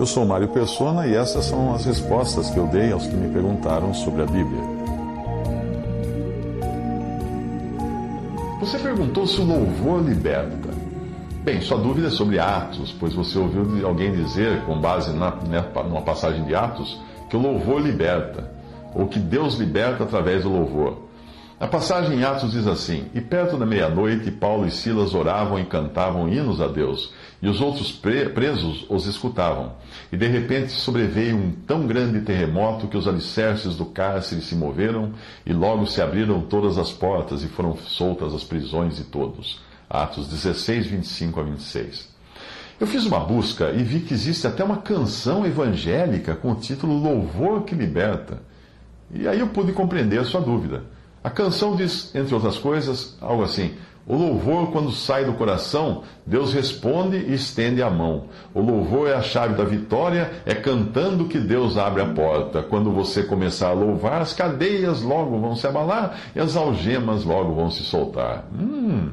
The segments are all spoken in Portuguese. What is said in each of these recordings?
Eu sou Mário Persona e essas são as respostas que eu dei aos que me perguntaram sobre a Bíblia. Você perguntou se o louvor liberta. Bem, sua dúvida é sobre Atos, pois você ouviu alguém dizer, com base na, numa passagem de Atos, que o louvor liberta, ou que Deus liberta através do louvor. A passagem em Atos diz assim: E perto da meia-noite, Paulo e Silas oravam e cantavam hinos a Deus, e os outros presos os escutavam. E de repente sobreveio um tão grande terremoto que os alicerces do cárcere se moveram, e logo se abriram todas as portas e foram soltas as prisões de todos. Atos 16, 25 a 26. Eu fiz uma busca e vi que existe até uma canção evangélica com o título Louvor que Liberta. E aí eu pude compreender a sua dúvida. A canção diz, entre outras coisas, algo assim: O louvor, quando sai do coração, Deus responde e estende a mão. O louvor é a chave da vitória, é cantando que Deus abre a porta. Quando você começar a louvar, as cadeias logo vão se abalar e as algemas logo vão se soltar. Hum.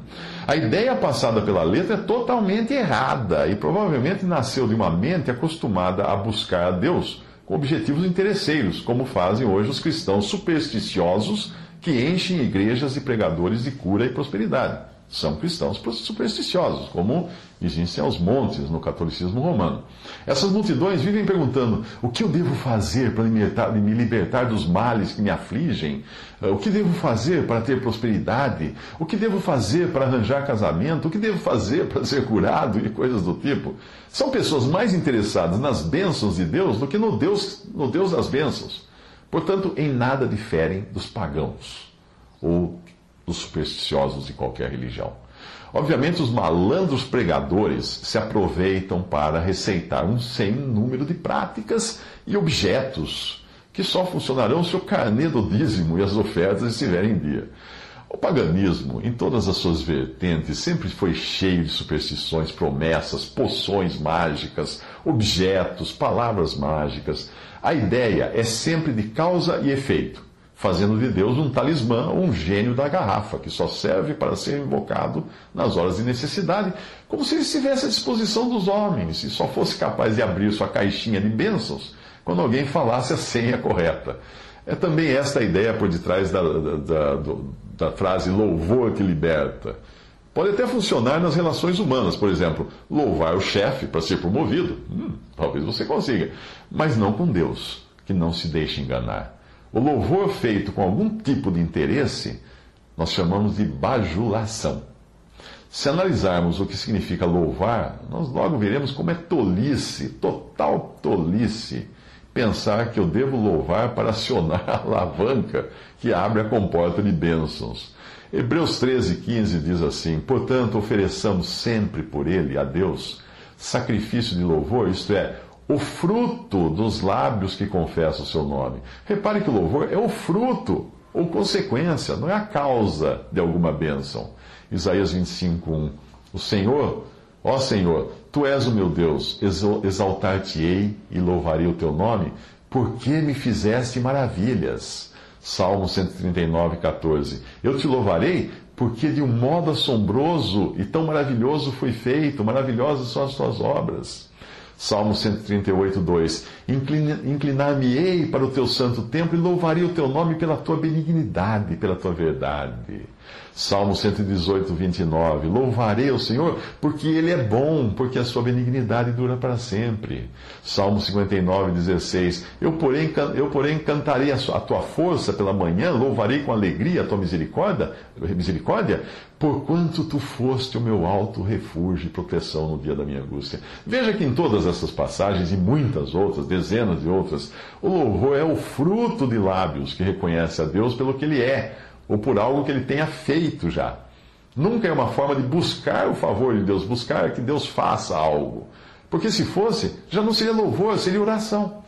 A ideia passada pela letra é totalmente errada e provavelmente nasceu de uma mente acostumada a buscar a Deus com objetivos interesseiros, como fazem hoje os cristãos supersticiosos que enchem igrejas e pregadores de cura e prosperidade. São cristãos supersticiosos, como existem aos montes no catolicismo romano. Essas multidões vivem perguntando: o que eu devo fazer para me libertar dos males que me afligem? Eh, o que devo fazer para ter prosperidade? O que devo fazer para arranjar casamento? O que devo fazer para ser curado? E coisas do tipo. São pessoas mais interessadas nas bênçãos de Deus do que no Deus, no Deus das bênçãos. Portanto, em nada diferem dos pagãos ou dos supersticiosos de qualquer religião. Obviamente, os malandros pregadores se aproveitam para receitar um sem número de práticas e objetos que só funcionarão se o carnê do dízimo e as ofertas estiverem em dia. O paganismo, em todas as suas vertentes, sempre foi cheio de superstições, promessas, poções mágicas, objetos, palavras mágicas. A ideia é sempre de causa e efeito, fazendo de Deus um talismã ou um gênio da garrafa, que só serve para ser invocado nas horas de necessidade, como se ele estivesse à disposição dos homens e só fosse capaz de abrir sua caixinha de bênçãos quando alguém falasse a senha correta. É também esta a ideia por detrás da, da, da, da frase louvor que liberta. Pode até funcionar nas relações humanas, por exemplo, louvar o chefe para ser promovido. Hum, talvez você consiga. Mas não com Deus, que não se deixe enganar. O louvor feito com algum tipo de interesse, nós chamamos de bajulação. Se analisarmos o que significa louvar, nós logo veremos como é tolice, total tolice, pensar que eu devo louvar para acionar a alavanca que abre a comporta de bênçãos. Hebreus 13, 15 diz assim: Portanto, ofereçamos sempre por ele, a Deus, sacrifício de louvor, isto é, o fruto dos lábios que confessam o seu nome. Repare que o louvor é o fruto ou consequência, não é a causa de alguma bênção. Isaías 25, 1. O Senhor, ó Senhor, tu és o meu Deus, exaltar-te-ei e louvarei o teu nome, porque me fizeste maravilhas. Salmo 139, 14. Eu te louvarei porque de um modo assombroso e tão maravilhoso foi feito, maravilhosas são as tuas obras. Salmo 138, 2. Inclinar-me-ei para o teu santo templo e louvarei o teu nome pela tua benignidade, pela tua verdade. Salmo 118, 29. Louvarei o Senhor porque Ele é bom, porque a sua benignidade dura para sempre. Salmo 59, 16. Eu, porém, eu, porém cantarei a, sua, a tua força pela manhã, louvarei com alegria a tua misericórdia, misericórdia, porquanto tu foste o meu alto refúgio e proteção no dia da minha angústia. Veja que em todas essas passagens e muitas outras, dezenas de outras, o louvor é o fruto de lábios que reconhece a Deus pelo que Ele é ou por algo que ele tenha feito já. Nunca é uma forma de buscar o favor de Deus, buscar que Deus faça algo. Porque se fosse, já não seria louvor, seria oração.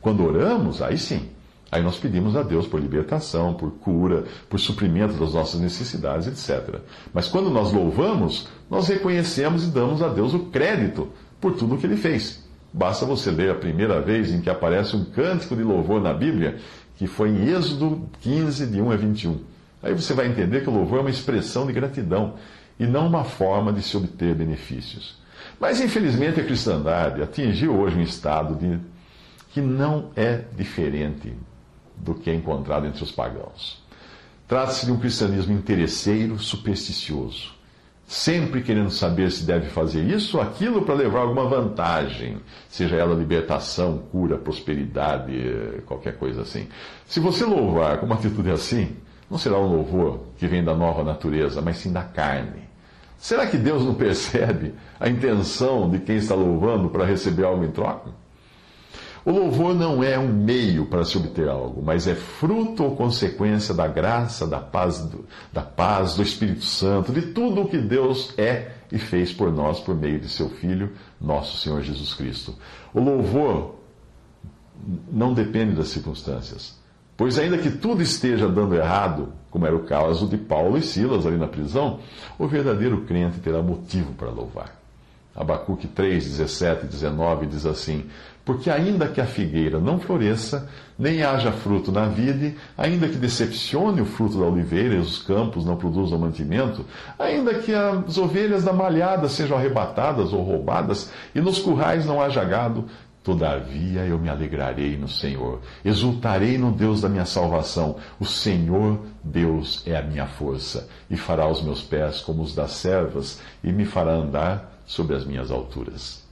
Quando oramos, aí sim. Aí nós pedimos a Deus por libertação, por cura, por suprimento das nossas necessidades, etc. Mas quando nós louvamos, nós reconhecemos e damos a Deus o crédito por tudo o que ele fez. Basta você ler a primeira vez em que aparece um cântico de louvor na Bíblia, que foi em Êxodo 15, de 1 a 21. Aí você vai entender que o louvor é uma expressão de gratidão e não uma forma de se obter benefícios. Mas infelizmente a cristandade atingiu hoje um estado de, que não é diferente do que é encontrado entre os pagãos. Trata-se de um cristianismo interesseiro, supersticioso sempre querendo saber se deve fazer isso ou aquilo para levar alguma vantagem, seja ela libertação, cura, prosperidade, qualquer coisa assim. Se você louvar com uma atitude assim, não será um louvor que vem da nova natureza, mas sim da carne. Será que Deus não percebe a intenção de quem está louvando para receber algo em troca? O louvor não é um meio para se obter algo, mas é fruto ou consequência da graça, da paz, do, da paz, do Espírito Santo, de tudo o que Deus é e fez por nós por meio de seu Filho, nosso Senhor Jesus Cristo. O louvor não depende das circunstâncias, pois ainda que tudo esteja dando errado, como era o caso de Paulo e Silas ali na prisão, o verdadeiro crente terá motivo para louvar. Abacuque 3, 17 e 19 diz assim: Porque ainda que a figueira não floresça, nem haja fruto na vide, ainda que decepcione o fruto da oliveira e os campos não produzam mantimento, ainda que as ovelhas da malhada sejam arrebatadas ou roubadas, e nos currais não haja gado, Todavia eu me alegrarei no Senhor, exultarei no Deus da minha salvação. O Senhor Deus é a minha força, e fará os meus pés como os das servas, e me fará andar sobre as minhas alturas.